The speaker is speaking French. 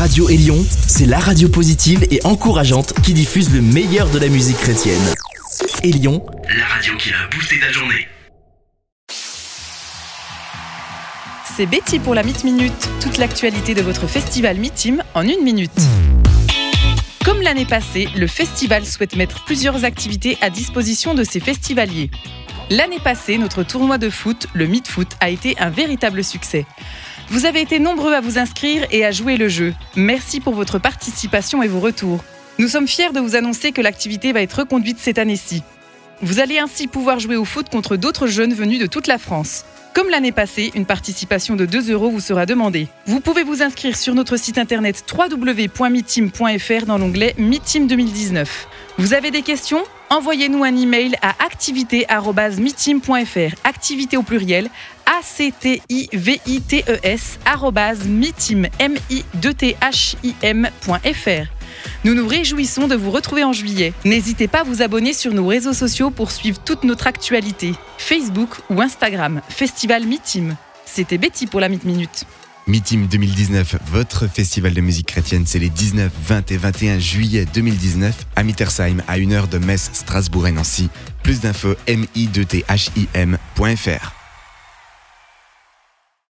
Radio Élion, c'est la radio positive et encourageante qui diffuse le meilleur de la musique chrétienne. Élion, la radio qui a boosté ta journée. C'est Betty pour la Meet Minute, toute l'actualité de votre festival Meetim en une minute. Comme l'année passée, le festival souhaite mettre plusieurs activités à disposition de ses festivaliers. L'année passée, notre tournoi de foot, le Meet Foot, a été un véritable succès. Vous avez été nombreux à vous inscrire et à jouer le jeu. Merci pour votre participation et vos retours. Nous sommes fiers de vous annoncer que l'activité va être reconduite cette année-ci. Vous allez ainsi pouvoir jouer au foot contre d'autres jeunes venus de toute la France. Comme l'année passée, une participation de 2 euros vous sera demandée. Vous pouvez vous inscrire sur notre site internet www.mitim.fr dans l'onglet Mitim 2019. Vous avez des questions? Envoyez-nous un email à activité@mitim.fr. Activité au pluriel a c t i v i t e s mitim m i t h i m.fr. Nous nous réjouissons de vous retrouver en juillet. N'hésitez pas à vous abonner sur nos réseaux sociaux pour suivre toute notre actualité. Facebook ou Instagram, Festival Mitim. C'était Betty pour la Mythe Minute. Meetim 2019, votre festival de musique chrétienne, c'est les 19, 20 et 21 juillet 2019 à Mittersheim, à une heure de Metz, Strasbourg et Nancy. Plus d'infos, mi2thim.fr.